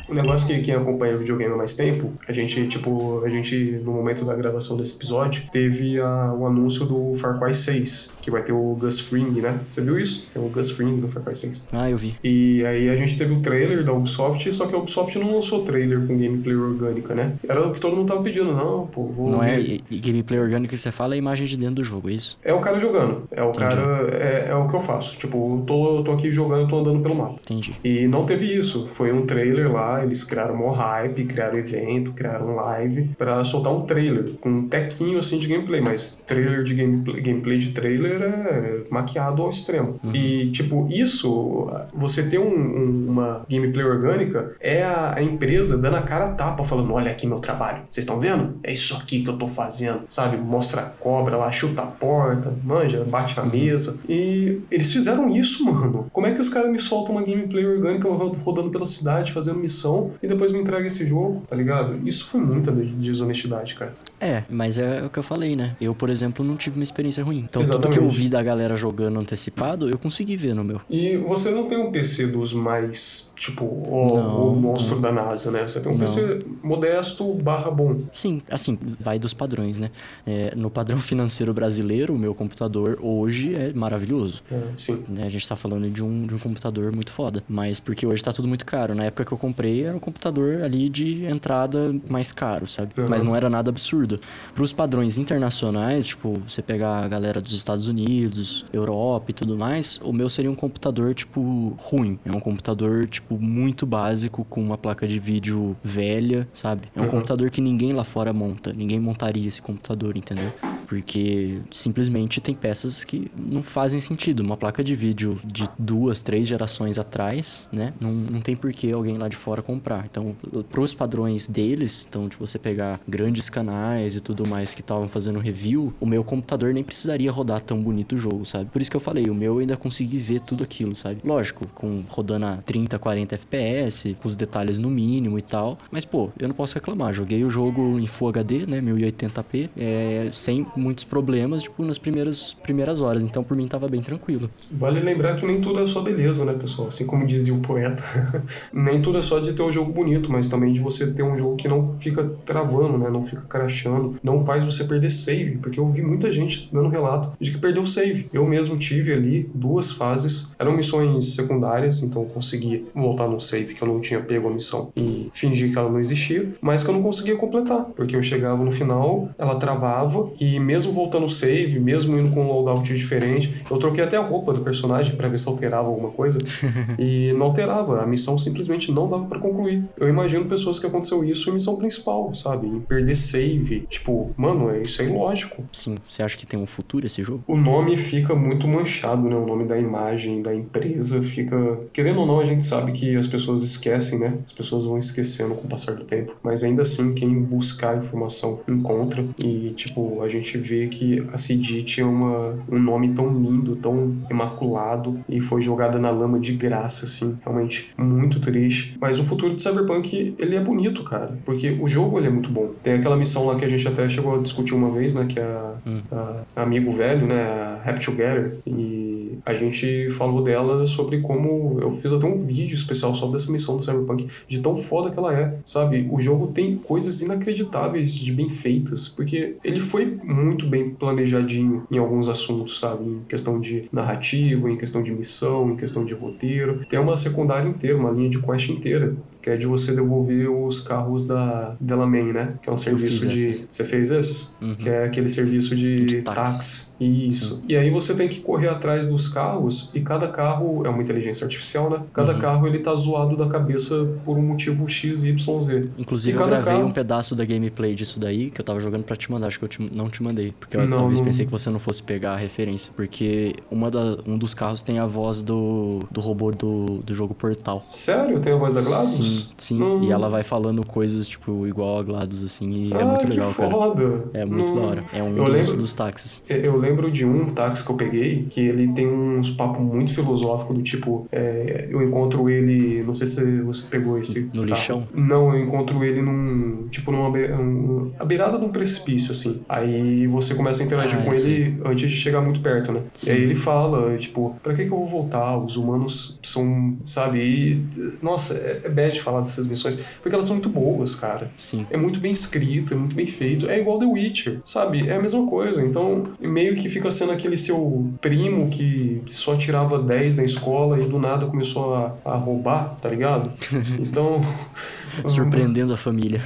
O negócio que quem acompanha o videogame há mais tempo, a gente, tipo, a gente, no momento da gravação desse episódio, teve a, o anúncio do Far Cry 6, que vai ter o Gus Fring, né? Você viu isso? Tem o Gus Fring no Far Cry 6. Ah, eu vi. E aí a gente teve o trailer da Ubisoft, só que a Ubisoft não lançou trailer com gameplay orgânica, né? Era o que todo mundo tava pedindo, não, pô, vou Não é ver. é gameplay orgânico que você fala, é a imagem de dentro do jogo, é isso? É o cara jogando. É o Entendi. cara, é, é, o que eu faço. Tipo, eu tô, eu tô aqui jogando, tô andando pelo mapa. Entendi. E não teve isso. Foi um trailer lá, eles criaram uma hype, criaram evento, criaram live para soltar um trailer com um tequinho assim de gameplay, mas trailer de gameplay, gameplay de trailer é maquiado ao extremo. Uhum. E tipo, isso, você ter um, um, uma gameplay orgânica é a, a, empresa dando a cara a tapa, falando: olha aqui meu trabalho, vocês estão vendo? É isso aqui que eu tô fazendo, sabe? Mostra a cobra lá, chuta a porta, manja, bate na uhum. mesa. E eles fizeram isso, mano. Como é que os caras me soltam uma gameplay orgânica rodando pela cidade, fazendo missão, e depois me entrega esse jogo, tá ligado? Isso foi muita desonestidade, cara. É, mas é o que eu falei, né? Eu, por exemplo, não tive uma experiência ruim. Então, Exatamente. tudo que eu vi da galera jogando antecipado, eu consegui ver no meu. E você não tem um PC dos mais tipo, o, não, o monstro não. da NASA, né? Você tem um não. PC modesto barra bom. Sim, assim, vai dos padrões, né? É, no padrão financeiro brasileiro, o meu computador hoje é maravilhoso. É, sim. Né? A gente tá falando de um, de um computador muito foda. Mas porque hoje tá tudo muito caro. Na época que eu comprei, era um computador ali de entrada mais caro, sabe? Uhum. Mas não era nada absurdo. Pros padrões internacionais, tipo, você pegar a galera dos Estados Unidos, Europa e tudo mais, o meu seria um computador, tipo, ruim. É um computador, tipo, tipo, muito básico, com uma placa de vídeo velha, sabe? É um uhum. computador que ninguém lá fora monta. Ninguém montaria esse computador, entendeu? Porque simplesmente tem peças que não fazem sentido. Uma placa de vídeo de duas, três gerações atrás, né? Não, não tem por que alguém lá de fora comprar. Então, pros padrões deles, então, de você pegar grandes canais e tudo mais que estavam fazendo review, o meu computador nem precisaria rodar tão bonito o jogo, sabe? Por isso que eu falei, o meu eu ainda consegui ver tudo aquilo, sabe? Lógico, com rodando a 30, 40 40 FPS, com os detalhes no mínimo e tal. Mas, pô, eu não posso reclamar. Joguei o jogo em Full HD, né? 1080p, é, sem muitos problemas, tipo, nas primeiras, primeiras horas. Então, por mim, tava bem tranquilo. Vale lembrar que nem tudo é só beleza, né, pessoal? Assim como dizia o poeta. nem tudo é só de ter um jogo bonito, mas também de você ter um jogo que não fica travando, né? Não fica crashando, não faz você perder save, porque eu vi muita gente dando relato de que perdeu save. Eu mesmo tive ali duas fases, eram missões secundárias, então eu consegui voltar no save que eu não tinha pego a missão e fingir que ela não existia, mas que eu não conseguia completar, porque eu chegava no final, ela travava e mesmo voltando o save, mesmo indo com um loadout diferente, eu troquei até a roupa do personagem para ver se alterava alguma coisa e não alterava, a missão simplesmente não dava para concluir. Eu imagino pessoas que aconteceu isso em missão principal, sabe? Em perder save, tipo, mano, é isso é ilógico. Sim, você acha que tem um futuro esse jogo? O nome fica muito manchado, né? O nome da imagem da empresa fica, querendo ou não, a gente sabe que as pessoas esquecem, né? As pessoas vão esquecendo com o passar do tempo, mas ainda assim quem buscar informação encontra e tipo, a gente vê que a CD tinha uma, um nome tão lindo, tão imaculado e foi jogada na lama de graça, assim, realmente muito triste. Mas o futuro de Cyberpunk, ele é bonito, cara, porque o jogo ele é muito bom. Tem aquela missão lá que a gente até chegou a discutir uma vez, né, que é a, Hum. a Amigo Velho, né, a Happy Together, e a gente falou dela sobre como eu fiz até um vídeo especial só dessa missão do Cyberpunk, de tão foda que ela é, sabe? O jogo tem coisas inacreditáveis de bem feitas, porque ele foi muito bem planejadinho em alguns assuntos, sabe? Em questão de narrativa, em questão de missão, em questão de roteiro. Tem uma secundária inteira, uma linha de quest inteira, que é de você devolver os carros da Delamain, né? Que é um serviço de. essas. Você fez esses? Uhum. Que é aquele serviço de, De táxi. táxi. Isso. E aí você tem que correr atrás dos carros e cada carro é uma inteligência artificial, né? Cada Uhum. carro ele tá zoado da cabeça por um motivo X, Y, Z. Inclusive, eu gravei carro- um pedaço da gameplay disso daí que eu tava jogando pra te mandar. Acho que eu te- não te mandei. Porque eu Não, talvez não- pensei que você não fosse pegar a referência. Porque uma da, um dos carros tem a voz do, do robô do, do jogo Portal. Sério? Tem a voz da GLaDOS? Sim, sim. Não- E ela vai falando coisas, tipo, igual a GLaDOS, assim. E é Ah, muito que legal, cara. foda. É muito Não- da hora. É um dos, lembro- dos táxis. Eu lembro de um táxi que eu peguei que ele tem uns papos muito filosóficos do tipo, é, eu encontro ele, não sei se você pegou esse. No lixão? Não, eu encontro ele num, tipo, numa um, a beirada de um precipício, assim. Aí você começa a interagir Ah, com eu ele antes de chegar muito perto, né? Sim. E aí ele fala, tipo, pra que que eu vou voltar? Os humanos são, sabe? E, nossa, é, é bad falar dessas missões, porque elas são muito boas, cara. Sim. É muito bem escrito, é muito bem feito. É igual The Witcher, sabe? É a mesma coisa. Então, meio que fica sendo aquele seu primo que só tirava 10 na escola e do nada começou a, a roubar, tá ligado? Então. Surpreendendo a família.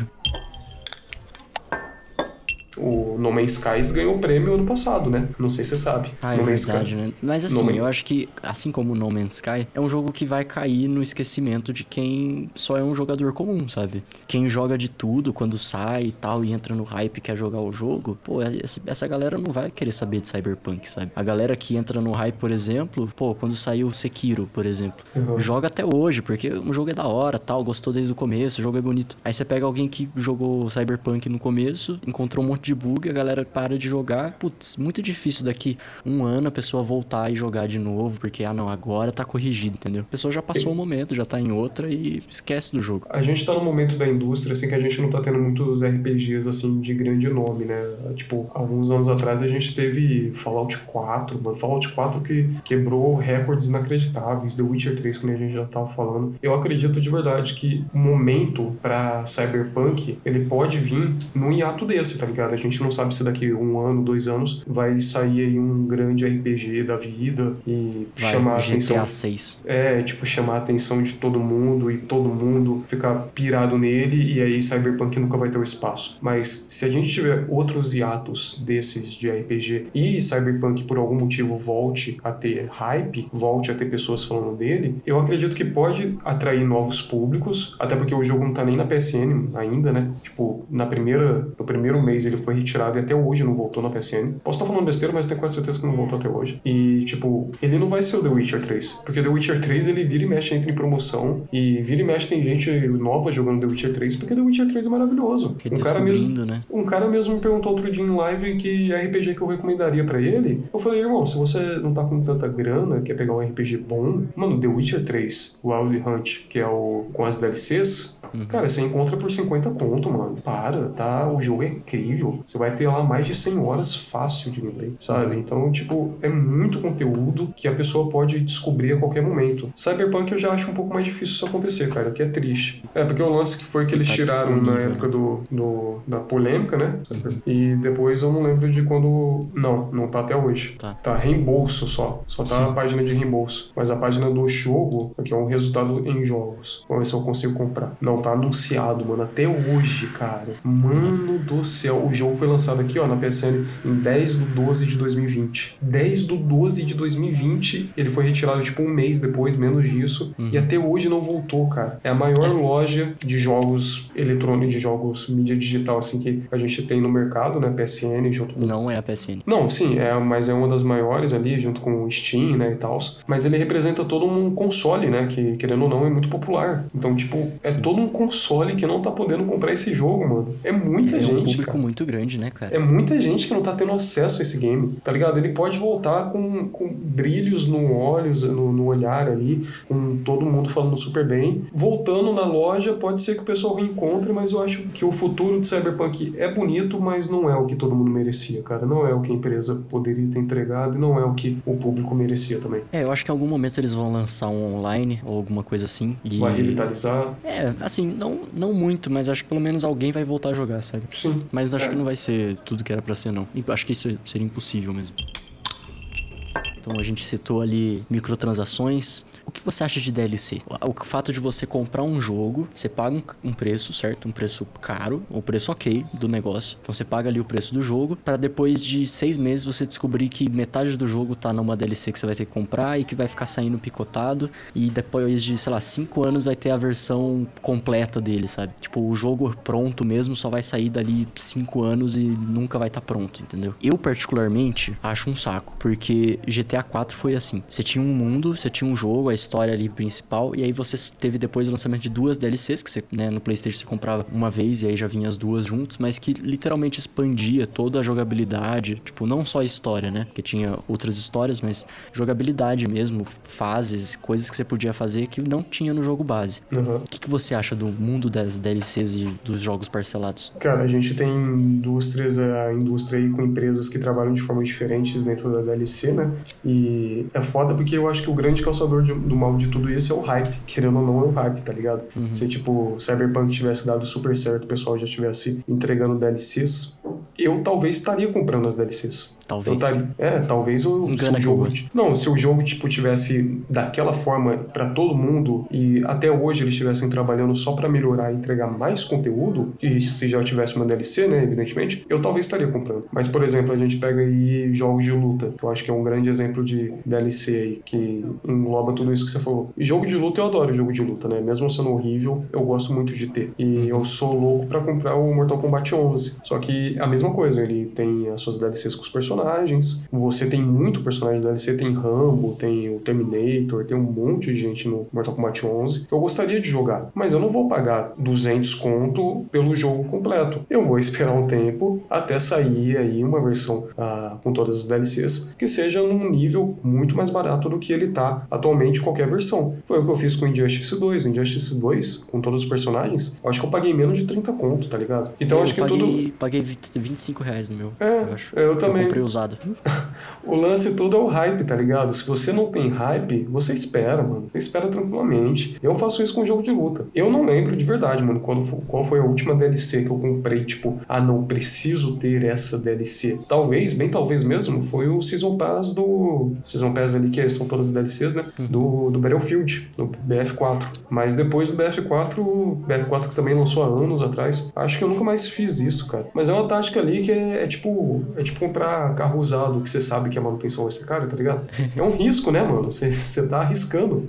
O No Man's Skies ganhou o prêmio ano passado, né? Não sei se você sabe. Ah, é no verdade, Sky. né? Mas assim, No Man- eu acho que, assim como No Man's Sky, é um jogo que vai cair no esquecimento de quem só é um jogador comum, sabe? Quem joga de tudo quando sai e tal e entra no hype e quer jogar o jogo, pô, esse- essa galera não vai querer saber de Cyberpunk, sabe? A galera que entra no hype, por exemplo, pô, quando saiu o Sekiro, por exemplo, Uhum. joga até hoje, porque o jogo é da hora, tal, gostou desde o começo, o jogo é bonito. Aí você pega alguém que jogou Cyberpunk no começo, encontrou um monte de bug, a galera para de jogar. Putz, muito difícil daqui um ano a pessoa voltar e jogar de novo, porque, ah, não, agora tá corrigido, entendeu? A pessoa já passou o momento, já tá em outra e esquece do jogo. A gente tá num momento da indústria, assim, que a gente não tá tendo muitos RPGs, assim, de grande nome, né? Tipo, alguns anos atrás a gente teve Fallout 4, mano. Fallout 4 que quebrou recordes inacreditáveis, The Witcher 3, que a gente já tava falando. Eu acredito de verdade que o momento pra Cyberpunk, ele pode vir num hiato desse, tá ligado? A gente não sabe se daqui um ano, dois anos, vai sair aí um grande RPG da vida e Vai, chamar a atenção GTA 6. é, tipo, chamar a atenção de todo mundo e todo mundo ficar pirado nele e aí Cyberpunk nunca vai ter o espaço. Mas se a gente tiver outros hiatos desses de RPG e Cyberpunk por algum motivo volte a ter hype, volte a ter pessoas falando dele, eu acredito que pode atrair novos públicos, até porque o jogo não tá nem na PSN ainda, né? Tipo, na primeira, no primeiro mês ele foi retirado e até hoje não voltou na PSN. Posso estar falando besteira, mas tenho quase certeza que não voltou até hoje. E, tipo, ele não vai ser o The Witcher 3. Porque The Witcher 3, ele vira e mexe, entra em promoção. E vira e mexe tem gente nova jogando The Witcher 3, porque The Witcher 3 é maravilhoso. Um cara mesmo... Né? Um cara mesmo me perguntou outro dia em live que RPG que eu recomendaria pra ele. Eu falei, irmão, se você não tá com tanta grana, quer pegar um RPG bom, mano, The Witcher 3, Wild Hunt, que é o com as DLCs, Cara, você encontra por 50 conto, mano. Para, tá? O jogo é incrível. Você vai ter lá mais de 100 horas fácil de gameplay, sabe? Então, tipo, é muito conteúdo que a pessoa pode descobrir a qualquer momento. Cyberpunk eu já acho um pouco mais difícil isso acontecer, cara, o que é triste. É, porque o lance que foi que eles Tá tiraram na época do, do- da polêmica, né? E depois eu não lembro de quando. Não, não tá até hoje. Tá. Tá reembolso só. Só tá a página de reembolso. Mas a página do jogo, aqui é um resultado em jogos. Vamos ver se eu consigo comprar. Não tá anunciado, mano. Até hoje, cara. Mano do céu. O jogo foi lançado aqui, ó, na PSN em 10 do 12 de 2020. 10 do 12 de 2020. Ele foi retirado tipo um mês depois, menos disso. E até hoje não voltou, cara. É a maior loja de jogos eletrônicos, de jogos mídia digital, assim, que a gente tem no mercado, né? PSN, junto com Não é a PSN. não, sim, é, mas é uma das maiores ali, junto com o Steam, né, e tal. Mas ele representa todo um console, né, que, querendo ou não, é muito popular. Então, tipo, é todo um console que não tá podendo comprar esse jogo, mano. É muita é um gente, público cara. muito grande, né, cara? É muita gente que não tá tendo acesso a esse game, tá ligado? Ele pode voltar com, com brilhos no olhos, no, no olhar ali, com todo mundo falando super bem. Voltando na loja, pode ser que o pessoal reencontre, mas eu acho que o futuro de Cyberpunk é bonito, mas não é o que todo mundo merecia, cara. Não é o que a empresa poderia ter entregado e não é o que o público merecia também. É, eu acho que em algum momento eles vão lançar um online ou alguma coisa assim. E... Vai revitalizar. É, assim, não, não muito, mas acho que pelo menos alguém vai voltar a jogar, sabe? Sim. Mas acho É. que não vai ser tudo que era pra ser, não. Acho que isso seria impossível mesmo. Então a gente citou ali microtransações. O que você acha de DLC? O fato de você comprar um jogo, você paga um, um preço, certo? Um preço caro, o preço ok do negócio. Então você paga ali o preço do jogo, para depois de seis meses você descobrir que metade do jogo tá numa DLC que você vai ter que comprar e que vai ficar saindo picotado. E depois de, sei lá, cinco anos vai ter a versão completa dele, sabe? Tipo, o jogo pronto mesmo só vai sair dali cinco anos e nunca vai estar pronto, entendeu? Eu, particularmente, acho um saco, porque GTA 4 foi assim. Você tinha um mundo, você tinha um jogo, a história ali principal, e aí você teve depois o lançamento de duas DLCs, que você, né, no Playstation você comprava uma vez e aí já vinha as duas juntos, mas que literalmente expandia toda a jogabilidade, tipo, não só a história, né? Porque tinha outras histórias, mas jogabilidade mesmo, fases, coisas que você podia fazer que não tinha no jogo base. Aham. O que, que você acha do mundo das DLCs e dos jogos parcelados? Cara, a gente tem indústrias, a indústria aí com empresas que trabalham de formas diferentes dentro da DLC, né? E é foda porque eu acho que o grande causador de- do mal de tudo isso é o hype. Querendo ou não, é o hype, tá ligado? Se, tipo, Cyberpunk tivesse dado super certo, o pessoal já tivesse entregando DLCs, eu talvez estaria comprando as DLCs. Talvez. Eu estaria. É, talvez o, se o jogo. Não, se o jogo, tipo, tivesse daquela forma pra todo mundo e até hoje eles estivessem trabalhando só pra melhorar e entregar mais conteúdo, e se já tivesse uma DLC, né, evidentemente, eu talvez estaria comprando. Mas, por exemplo, a gente pega aí jogos de luta, que eu acho que é um grande exemplo de DLC aí, que engloba tudo isso que você falou. E jogo de luta, eu adoro jogo de luta, né? Mesmo sendo horrível, eu gosto muito de ter. E eu sou louco pra comprar o Mortal Kombat 11. Só que a mesma coisa, ele tem as suas DLCs com os personagens. Você tem muito personagem DLC, tem Rambo, tem o Terminator, tem um monte de gente no Mortal Kombat 11 que eu gostaria de jogar. Mas eu não vou pagar 200 conto pelo jogo completo. Eu vou esperar um tempo até sair aí uma versão ah, com todas as DLCs que seja num nível muito mais barato do que ele tá atualmente em qualquer versão. Foi o que eu fiz com Injustice 2. Injustice 2, com todos os personagens, eu acho que eu paguei menos de 30 conto, tá ligado? Então eu acho que paguei, tudo. paguei 20 25 reais no meu. É, eu acho. eu também. comprei usado. O lance todo é o hype, tá ligado? Se você não tem hype, você espera, mano. Você espera tranquilamente. Eu faço isso com jogo de luta. Eu não lembro de verdade, mano, quando qual foi a última DLC que eu comprei, tipo, ah, não, preciso ter essa DLC. Talvez, bem talvez mesmo, foi o Season Pass do... Season Pass ali, que são todas as DLCs, né? Do, do Battlefield, do BF4. Mas depois do BF4, o BF4 que também lançou há anos atrás, acho que eu nunca mais fiz isso, cara. Mas é uma tática ali que é, é tipo... É tipo comprar carro usado, que você sabe que a manutenção vai ser cara, tá ligado? É um risco, né, mano? Você, você tá arriscando.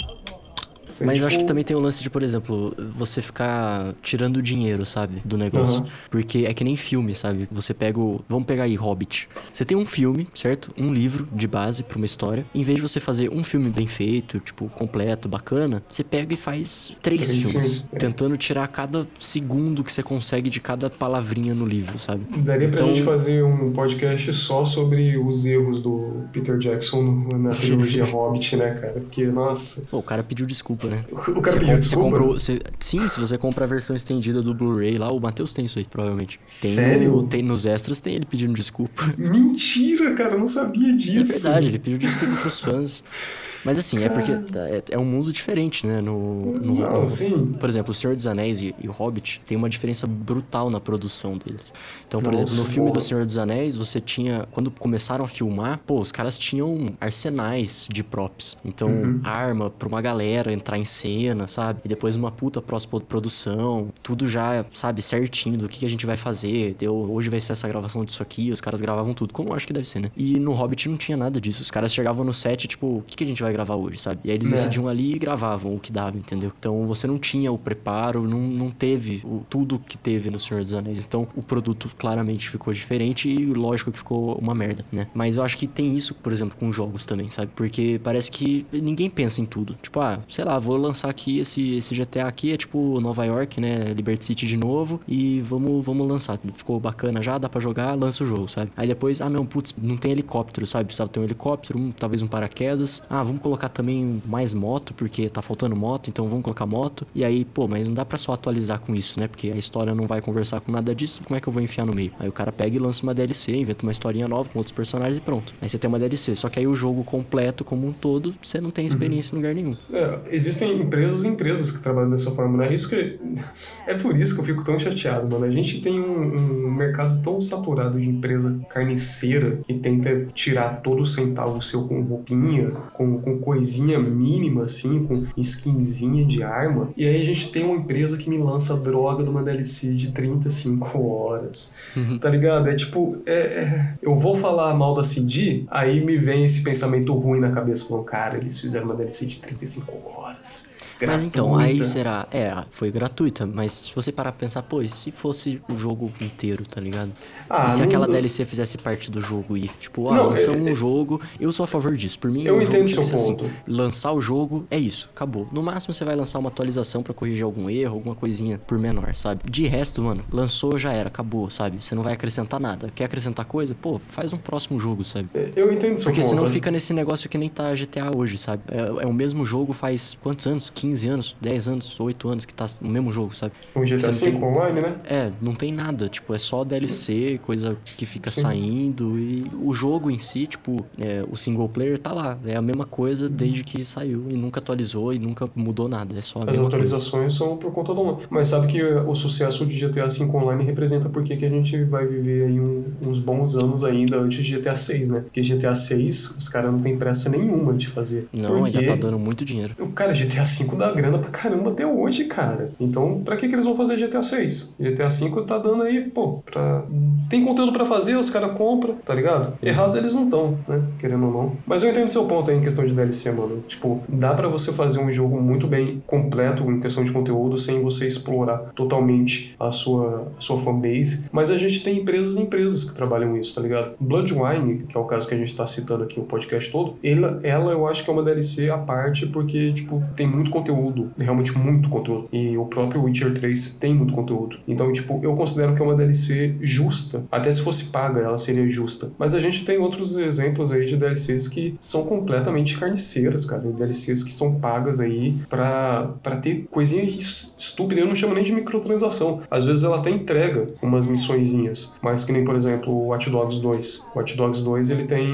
Você, Mas eu tipo, acho que também tem o lance de, por exemplo, você ficar tirando dinheiro, sabe? Do negócio. Uhum. Porque é que nem filme, sabe? Você pega o. Vamos pegar aí Hobbit. Você tem um filme, certo? Um livro de base pra uma história. Em vez de você fazer um filme bem feito, tipo, completo, bacana, você pega e faz três, Três filmes. filmes, é. Tentando tirar cada segundo que você consegue de cada palavrinha no livro, sabe? Daria pra Então- gente fazer um podcast só sobre os erros do Peter Jackson na trilogia Hobbit, né, cara? Porque, nossa. Pô, o cara pediu desculpa desculpa, né? O cara Você, pediu compra, você desculpa? comprou. você- sim, se você compra a versão estendida do Blu-ray lá, o Matheus tem isso aí, provavelmente. Tem Sério? no- tem nos extras, tem ele pedindo desculpa. Mentira, cara, eu não sabia É disso. verdade, ele pediu desculpa pros fãs. Mas assim, é porque é, é um mundo diferente, né? No, no, Não, no- sim. Por exemplo, O Senhor dos Anéis e, e O Hobbit tem uma diferença brutal na produção deles. Então, por Nossa, exemplo, no filme boa. do Senhor dos Anéis, você tinha. Quando começaram a filmar, pô, os caras tinham arsenais de props. Então, Uhum. arma pra uma galera entrar em cena, sabe? E depois uma puta pós-produção. Tudo já, sabe, certinho do que, que a gente vai fazer. Deu, hoje vai ser essa gravação disso aqui. Os caras gravavam tudo, como eu acho que deve ser, né? E no Hobbit não tinha nada disso. Os caras chegavam no set, tipo, o que, que a gente vai gravar hoje, sabe? E aí eles É. decidiam ali e gravavam o que dava, entendeu? Então você não tinha o preparo, não, não teve o, tudo que teve no Senhor dos Anéis. Então o produto claramente ficou diferente e lógico que ficou uma merda, né? Mas eu acho que tem isso, por exemplo, com jogos também, sabe? Porque parece que ninguém pensa em tudo. Tipo, ah, sei lá, vou lançar aqui esse, esse GTA aqui, é tipo Nova York, né? Liberty City de novo e vamos, vamos lançar. Ficou bacana já, dá pra jogar, lança o jogo, sabe? Aí depois, ah não, putz, não tem helicóptero, sabe? Precisava ter um helicóptero, um- talvez um paraquedas. Ah, vamos colocar também mais moto, porque tá faltando moto, então vamos colocar moto. E aí, pô, mas não dá pra só atualizar com isso, né? Porque a história não vai conversar com nada disso, como é que eu vou enfiar no meio? Aí o cara pega e lança uma DLC, inventa uma historinha nova com outros personagens e pronto. Aí você tem uma DLC. Só que aí o jogo completo, como um todo, você não tem experiência em lugar nenhum. É, existem empresas e empresas que trabalham dessa forma, né? Isso que é por isso que eu fico tão chateado, mano. A gente tem um, um mercado tão saturado de empresa carniceira que tenta tirar todo o centavo seu com roupinha, com, com coisinha mínima, assim, com skinzinha de arma. E aí a gente tem uma empresa que me lança droga numa DLC de 35 horas. Tá ligado? É tipo, é, é- eu vou falar mal da CD, aí me vem esse pensamento ruim na cabeça, falando, cara, eles fizeram uma DLC de 35 horas. Mas então, aí gratuita." será. É, foi gratuita, mas se você parar pra pensar, pô, e se fosse o jogo inteiro, tá ligado? Ah, e se aquela DLC fizesse parte do jogo e, tipo, ah, Não, lançamos é- um jogo, eu sou a favor disso. Por mim, Eu jogo entendo que seu ser ponto. lançar o jogo, é isso, acabou. No máximo você vai lançar uma atualização pra corrigir algum erro, alguma coisinha por menor, sabe? De resto, mano, lançou, já era, acabou, sabe? Você não vai acrescentar nada. Quer acrescentar coisa? Pô, faz um próximo jogo, sabe? Eu entendo seu Porque ponto. senão né? fica nesse negócio que nem tá GTA hoje, sabe? É, é o mesmo jogo faz quantos anos? 15 anos, 10 anos, 8 anos que tá o mesmo jogo, sabe? O GTA V tem- online, né? É, não tem nada, tipo, é só DLC, coisa que fica Sim. saindo e o jogo em si, tipo, é, o single player tá lá, é a mesma coisa desde que saiu e nunca atualizou e nunca mudou nada, é só As mesma coisa. atualizações são por conta do online. Mas sabe que o sucesso de GTA V online representa porque que a gente vai viver aí um- uns bons anos ainda antes de GTA 6, né? Porque GTA 6, os caras não tem pressa nenhuma de fazer. Não, porque... ainda tá dando muito dinheiro. O Cara, GTA V dá grana pra caramba até hoje, cara. Então, pra que, que eles vão fazer GTA 6? GTA V tá dando aí, pô, pra... Tem conteúdo pra fazer, os caras compram, tá ligado? Errado eles não estão, né? Querendo ou não. Mas eu entendo seu ponto aí em questão de DLC, mano. Tipo, dá pra você fazer um jogo muito bem completo em questão de conteúdo sem você explorar totalmente a sua, a sua fanbase. Mas a gente tem empresas e empresas que trabalham isso, tá ligado? Bloodwine, que é o caso que a gente tá citando aqui no podcast todo, ela, ela eu acho que é uma DLC à parte porque, tipo, tem muito conteúdo, realmente muito conteúdo. E o próprio Witcher 3 tem muito conteúdo. Então, tipo, eu considero que é uma DLC justa. Até se fosse paga, ela seria justa. Mas a gente tem outros exemplos aí de DLCs que são completamente carniceiras, cara. DLCs que são pagas aí pra, pra ter coisinha es- estúpida. Eu não chamo nem de microtransação. Às vezes ela até entrega umas missõezinhas. Mas que nem, por exemplo, o Watch Dogs 2. O Watch Dogs 2, ele tem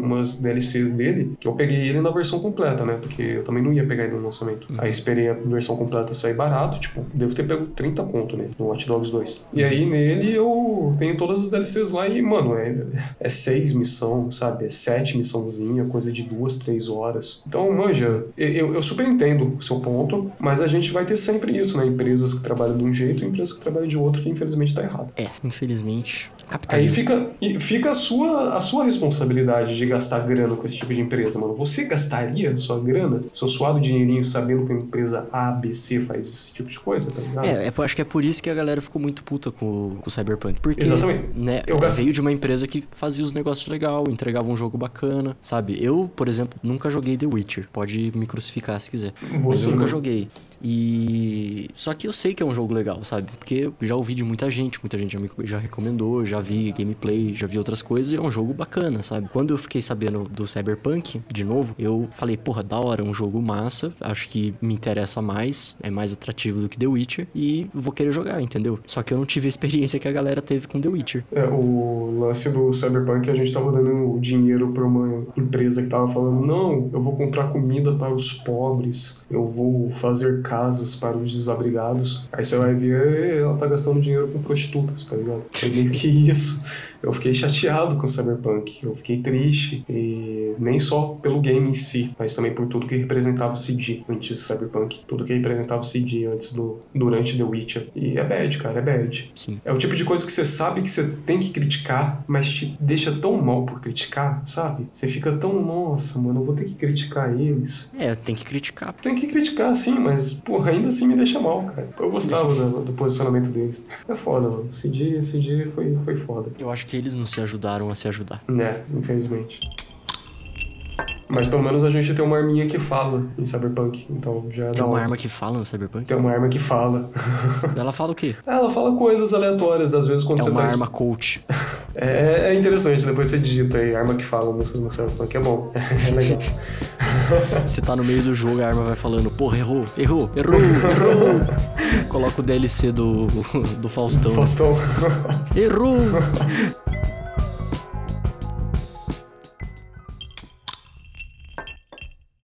umas DLCs dele que eu peguei ele na versão completa, né? Porque eu também não ia pegar ele no lançamento. Aí esperei a versão completa sair barato, tipo, devo ter pego 30 conto nele, no Watch Dogs 2. E aí nele eu tenho todas as DLCs lá e, mano, é, é seis missão, sabe? É sete missãozinha, coisa de duas, três horas. Então, manja, eu, eu super entendo o seu ponto, mas a gente vai ter sempre isso, né? Empresas que trabalham de um jeito e empresas que trabalham de outro, que infelizmente tá errado. É, infelizmente, Aí capitalismo. fica, e fica a, sua, a sua responsabilidade de gastar grana com esse tipo de empresa, mano. Você gastaria sua grana, seu suado dinheirinho, sabendo que a empresa A, B, C faz esse tipo de coisa, tá ligado? É, é, eu acho que é por isso que a galera ficou muito puta com, com o Cyberpunk. Porque, Exatamente. né, Eu gasto- veio de uma empresa que fazia os negócios legal, entregava um jogo bacana, sabe? Eu, por exemplo, nunca joguei The Witcher. Pode me crucificar se quiser. Mas Você eu nunca joguei. E. Só que eu sei que é um jogo legal, sabe? Porque já ouvi de muita gente, muita gente já me já recomendou, já vi gameplay, já vi outras coisas e é um jogo bacana, sabe? Quando eu fiquei sabendo do Cyberpunk, de novo, eu falei, porra, da hora, um jogo massa, acho que me interessa mais, é mais atrativo do que The Witcher e vou querer jogar, entendeu? Só que eu não tive a experiência que a galera teve com The Witcher. É, o lance do Cyberpunk, a gente tava dando dinheiro pra uma empresa que tava falando, não, eu vou comprar comida para os pobres, eu vou fazer casas para os desabrigados. Aí você vai ver, ela tá gastando dinheiro com prostitutas, tá ligado? Foi meio que isso eu fiquei chateado com Cyberpunk, eu fiquei triste, e nem só pelo game em si, mas também por tudo que representava o CD antes de Cyberpunk, tudo que representava o CD antes do durante The Witcher. E é bad, cara, é bad. Sim. É o tipo de coisa que você sabe que você tem que criticar, mas te deixa tão mal por criticar, sabe? Você fica tão, nossa, mano, eu vou ter que criticar eles. É, tem que criticar. Tem que criticar, sim, mas, porra, ainda assim me deixa mal, cara. Eu gostava do, do posicionamento deles. É foda, mano. CD, CD foi, foi foda. Eu acho que eles não se ajudaram a se ajudar. Né, infelizmente. Mas pelo menos a gente tem uma arminha que fala em Cyberpunk, então já Tem dá uma arma que fala no Cyberpunk? Tem uma arma que fala. Ela fala o quê? Ela fala coisas aleatórias, às vezes quando É você uma tá. arma coach. É, é interessante, depois você digita aí, arma que fala no, no Cyberpunk, é bom. É legal. Você tá no meio do jogo, a arma vai falando, porra, errou, errou, errou, errou. Coloca o DLC do, do Faustão. Faustão. Errou!